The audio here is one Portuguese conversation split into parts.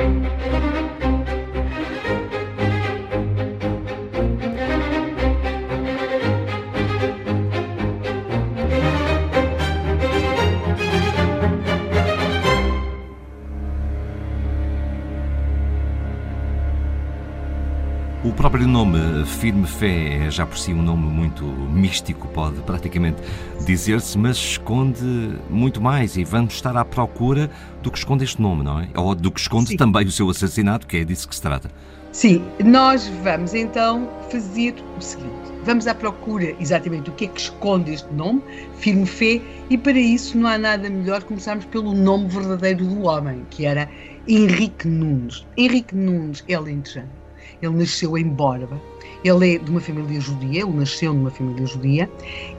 O próprio nome Firme Fé é já por si um nome muito místico, pode praticamente dizer-se, mas esconde muito mais e vamos estar à procura do que esconde este nome, não é? Ou do que esconde Sim. também o seu assassinato, que é disso que se trata. Sim, nós vamos então fazer o seguinte: vamos à procura exatamente do que é que esconde este nome, Firme Fé, e para isso não há nada melhor começarmos pelo nome verdadeiro do homem, que era Henrique Nunes. Henrique Nunes é lentejano ele nasceu em Borba. Ele é de uma família judia, ele nasceu numa família judia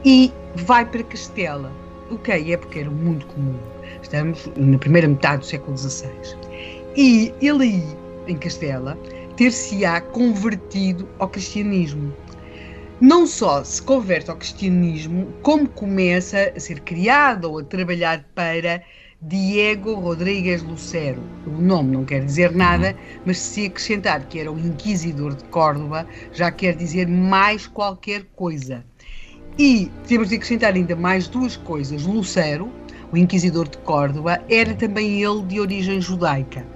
e vai para Castela. O que é porque era muito comum. Estamos na primeira metade do século XVI. E ele aí, em Castela, ter-se-á convertido ao cristianismo. Não só se converte ao cristianismo, como começa a ser criado ou a trabalhar para Diego Rodrigues Lucero. O nome não quer dizer nada, mas se acrescentar que era o Inquisidor de Córdoba, já quer dizer mais qualquer coisa. E temos de acrescentar ainda mais duas coisas. Lucero, o Inquisidor de Córdoba, era também ele de origem judaica.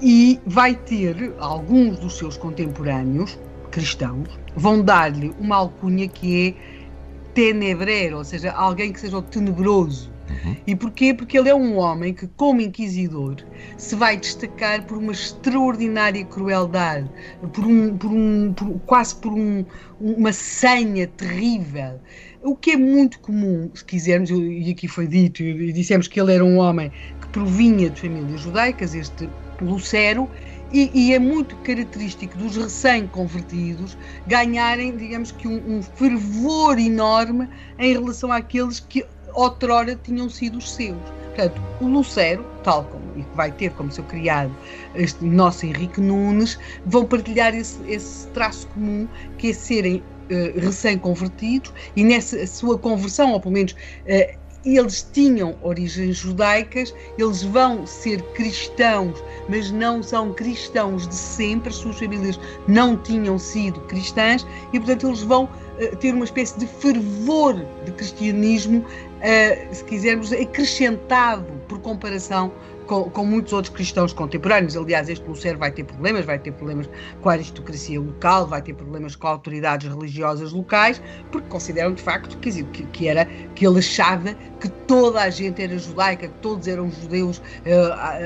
E vai ter alguns dos seus contemporâneos, cristãos, vão dar-lhe uma alcunha que é tenebreiro, ou seja, alguém que seja o tenebroso Uhum. E porquê? Porque ele é um homem que, como inquisidor, se vai destacar por uma extraordinária crueldade, por um, por um, por, quase por um, uma senha terrível. O que é muito comum, se quisermos, e aqui foi dito, e dissemos que ele era um homem que provinha de famílias judaicas, este Lucero, e, e, é muito característico dos recém-convertidos ganharem, digamos que, um, um, fervor enorme em relação àqueles que outrora tinham sido os seus. Portanto, o Lucero, tal como e que vai ter como seu criado este nosso Henrique Nunes, vão partilhar esse, esse traço comum que é serem uh, recém-convertidos e nessa sua conversão, ou pelo menos uh, eles tinham origens judaicas, eles vão ser cristãos, mas não são cristãos de sempre, as suas famílias não tinham sido cristãs e, portanto, eles vão uh, ter uma espécie de fervor de cristianismo uh, se quisermos, acrescentado por comparação com, com, muitos outros cristãos contemporâneos. Aliás, este Lucero vai ter problemas, vai ter problemas com a aristocracia local, vai ter problemas com autoridades religiosas locais, porque consideram de facto que, que, que era que ele achava que toda a gente era judaica, que todos eram judeus uh,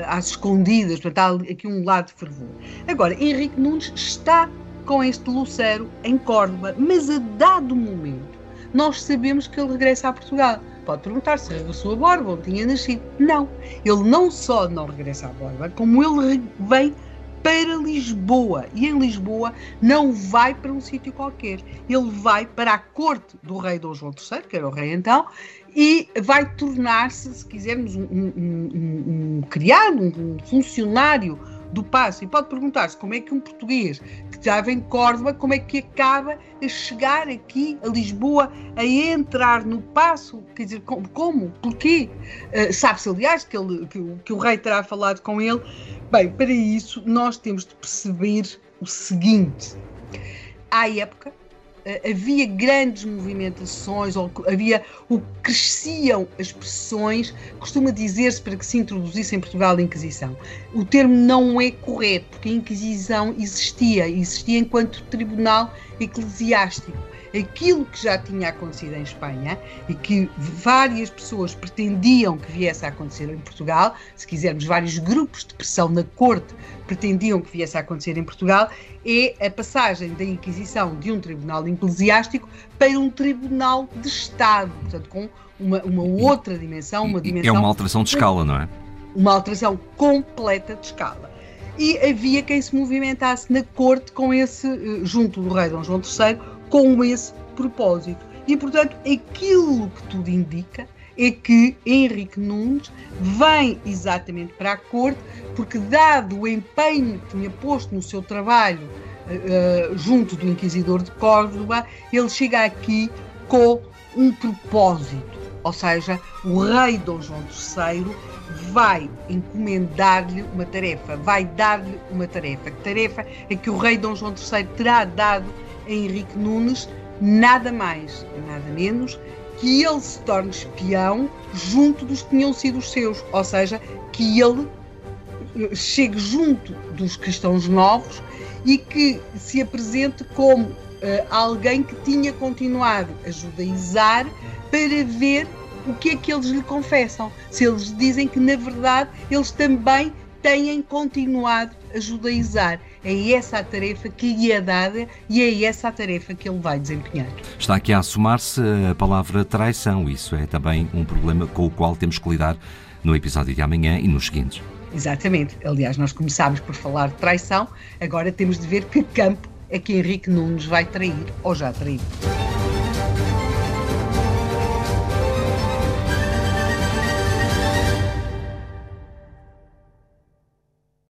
às escondidas. Portanto, há aqui um lado de fervor. Agora, Henrique Nunes está com este Lucero em Córdoba, mas a dado momento nós sabemos que ele regressa a Portugal. Pode perguntar se regressou a Borba, onde tinha nascido. Não. Ele não só não regressa a Borba, como ele vem para Lisboa. E em Lisboa não vai para um sítio qualquer. Ele vai para a corte do rei Dom João III, que era o rei então, e vai tornar-se, se quisermos, um, um, um, um criado, um funcionário do passo. E pode perguntar-se como é que um português que estava em Córdoba, como é que acaba a chegar aqui a Lisboa, a entrar no passo? Quer dizer, como? como porquê? Uh, Sabe-se, aliás, que, ele, que, que o rei terá falado com ele. Bem, para isso nós temos de perceber o seguinte. À época, havia grandes movimentações, ou havia o cresciam as pressões, costuma dizer-se para que se introduzisse em Portugal a Inquisição. O termo não é correto, porque a Inquisição existia, existia enquanto tribunal eclesiástico aquilo que já tinha acontecido em Espanha e que várias pessoas pretendiam que viesse a acontecer em Portugal, se quisermos, vários grupos de pressão na corte pretendiam que viesse a acontecer em Portugal, é a passagem da Inquisição de um tribunal eclesiástico para um tribunal de Estado, portanto, com uma, uma outra dimensão, uma dimensão. É uma alteração de escala, não é? Uma alteração completa de escala e havia quem se movimentasse na corte com esse, eh, junto do rei Dom João III, com esse propósito. E, portanto, aquilo que tudo indica é que Henrique Nunes vem exatamente para a corte, porque, dado o empenho que tinha posto no seu trabalho uh, junto do Inquisidor de Córdoba, ele chega aqui com um propósito. Ou seja, o rei Dom João III vai encomendar-lhe uma tarefa, vai dar-lhe uma tarefa. Que tarefa é que o rei Dom João III terá dado Henrique Nunes? Nada mais, nada menos que ele se torne espião junto dos que tinham sido os seus, ou seja, que ele eh, chegue junto dos cristãos novos e que se apresente como uh, alguém que tinha continuado a judaizar para ver o que é que eles lhe confessam. Se eles dizem que, na verdade, eles também têm continuado a judaizar. É essa a tarefa que lhe é dada e é essa a tarefa que ele vai desempenhar. Está aqui a assomar-se a palavra traição. Isso é também um problema com o qual temos que lidar no episódio de amanhã e nos seguintes. Exatamente. Aliás, nós começámos por falar de traição, agora temos de ver que campo é que Henrique Nunes vai trair ou já traiu.